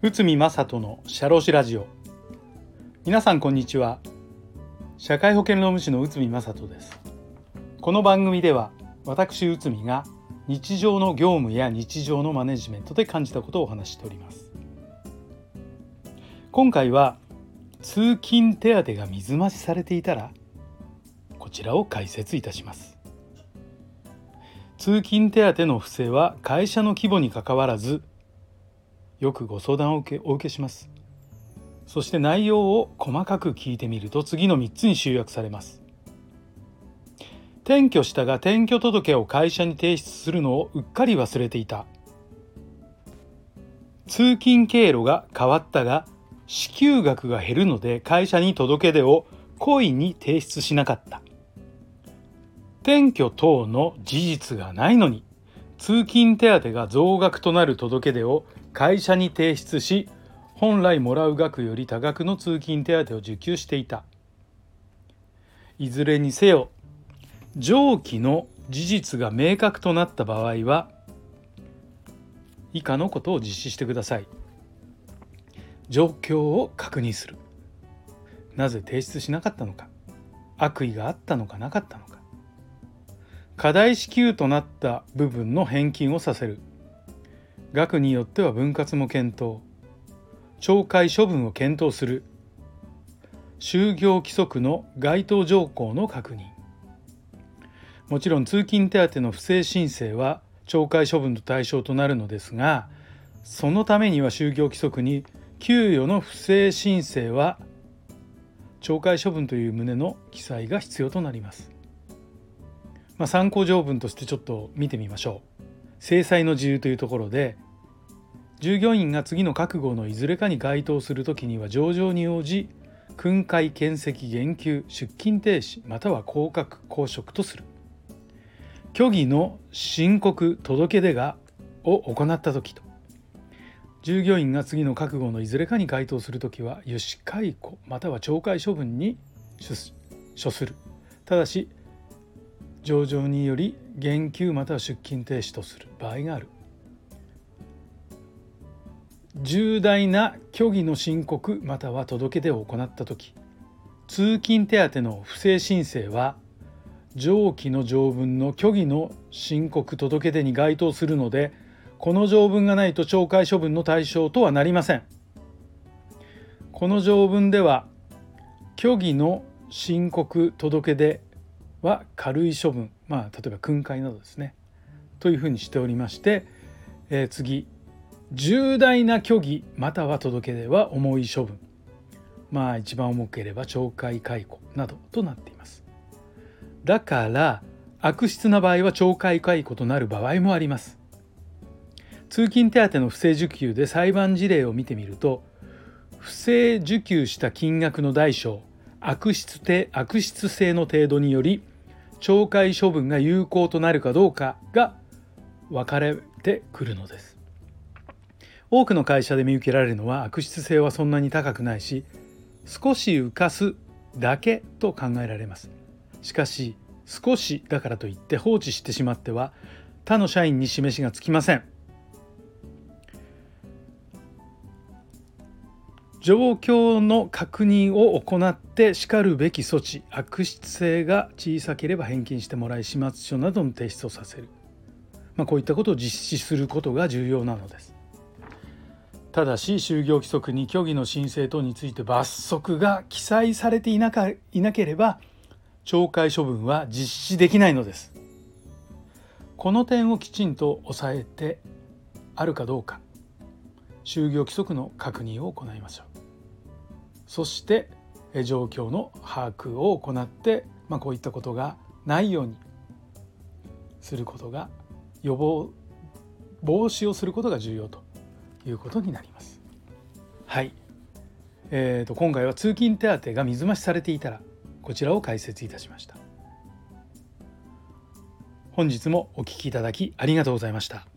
内海正人の社労士ラジオ。皆さんこんにちは。社会保険労務士の内海正人です。この番組では私内海が日常の業務や日常のマネジメントで感じたことをお話しております。今回は通勤手当が水増しされていたらこちらを解説いたします。通勤手当の不正は会社の規模にかかわらずよくご相談を受けお受けします。そして内容を細かく聞いてみると次の3つに集約されます。転居したが転居届を会社に提出するのをうっかり忘れていた。通勤経路が変わったが支給額が減るので会社に届け出を故意に提出しなかった。転居等の事実がないのに通勤手当が増額となる届け出を会社に提出し本来もらう額より多額の通勤手当を受給していた。いずれにせよ上記の事実が明確となった場合は以下のことを実施してください。状況を確認する。なぜ提出しなかったのか。悪意があったのかなかったのか。課題支給となった部分の返金をさせる。額によっては分割も検討。懲戒処分を検討する。就業規則の該当条項の確認。もちろん通勤手当の不正申請は懲戒処分の対象となるのですがそのためには就業規則に給与の不正申請は懲戒処分という旨の記載が必要となります。まあ、参考条文としてちょっと見てみましょう。制裁の自由というところで従業員が次の覚悟のいずれかに該当するときには上場に応じ訓戒検責減給出勤停止または降格降職とする。虚偽の申告届出がを行った時と。従業員が次の覚悟のいずれかに該当するときは油脂解雇または懲戒処分に処する。ただし上場により減給または出勤停止とする場合がある。重大な虚偽の申告または届け出を行った時通勤手当の不正申請は上記の条文の虚偽の申告届出に該当するのでこの条文がないと懲戒処分の対象とはなりません。この条文では虚偽の申告届出は軽い処分。まあ例えば訓戒などですね。というふうにしておりまして、えー、次重大な虚偽または届け出は重い処分。まあ一番重ければ懲戒解雇などとなっています。だから悪質な場合は懲戒解雇となる場合もあります。通勤手当の不正受給で裁判事例を見てみると不正受給した金額の大小悪質悪質性の程度により懲戒処分が有効となるかどうかが分かれてくるのです。多くの会社で見受けられるのは悪質性はそんなに高くないし少し浮かすだけと考えられます。しかし少しだからといって放置してしまっては他の社員に示しがつきません。状況の確認を行ってしかるべき措置悪質性が小さければ返金してもらい始末書などの提出をさせる、まあ、こういったことを実施することが重要なのです。ただし就業規則に虚偽の申請等について罰則が記載されていなかいなければ懲戒処分は実施できないのです。この点をきちんと押さえてあるかどうか就業規則の確認を行いましょう。そして状況の把握を行って、まあ、こういったことがないようにすることが予防防止をすることが重要ということになります。はい、えーと、今回は通勤手当が水増しされていたらこちらを解説いたしました。本日もお聞きいただきありがとうございました。